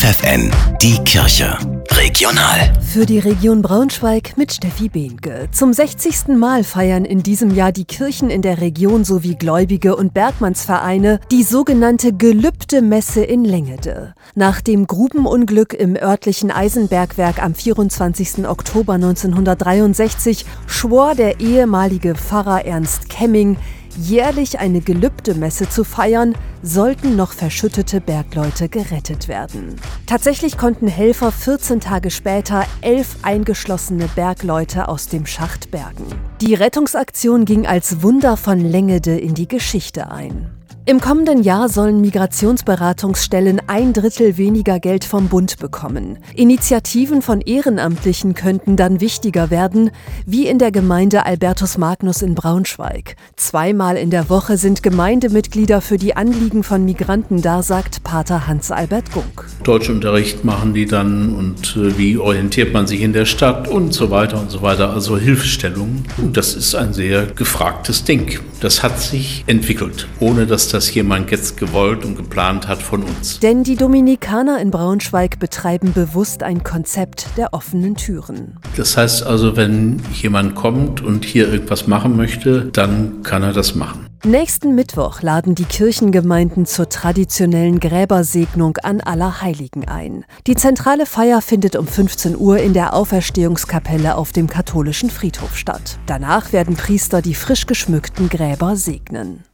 FFN, die Kirche. Regional. Für die Region Braunschweig mit Steffi Behnke. Zum 60. Mal feiern in diesem Jahr die Kirchen in der Region sowie Gläubige und Bergmannsvereine die sogenannte Gelübde Messe in Lengede. Nach dem Grubenunglück im örtlichen Eisenbergwerk am 24. Oktober 1963 schwor der ehemalige Pfarrer Ernst Kemming, jährlich eine Gelübdemesse zu feiern, sollten noch verschüttete Bergleute gerettet werden. Tatsächlich konnten Helfer 14 Tage später elf eingeschlossene Bergleute aus dem Schacht bergen. Die Rettungsaktion ging als Wunder von Längede in die Geschichte ein. Im kommenden Jahr sollen Migrationsberatungsstellen ein Drittel weniger Geld vom Bund bekommen. Initiativen von Ehrenamtlichen könnten dann wichtiger werden, wie in der Gemeinde Albertus Magnus in Braunschweig. Zweimal in der Woche sind Gemeindemitglieder für die Anliegen von Migranten da, sagt Pater Hans-Albert Gunk. Deutschunterricht machen die dann und äh, wie orientiert man sich in der Stadt und so weiter und so weiter. Also Hilfestellungen. Und das ist ein sehr gefragtes Ding. Das hat sich entwickelt, ohne dass das jemand jetzt gewollt und geplant hat von uns. Denn die Dominikaner in Braunschweig betreiben bewusst ein Konzept der offenen Türen. Das heißt also, wenn jemand kommt und hier irgendwas machen möchte, dann kann er das machen. Nächsten Mittwoch laden die Kirchengemeinden zur traditionellen Gräbersegnung an Allerheiligen ein. Die zentrale Feier findet um 15 Uhr in der Auferstehungskapelle auf dem katholischen Friedhof statt. Danach werden Priester die frisch geschmückten Gräber segnen.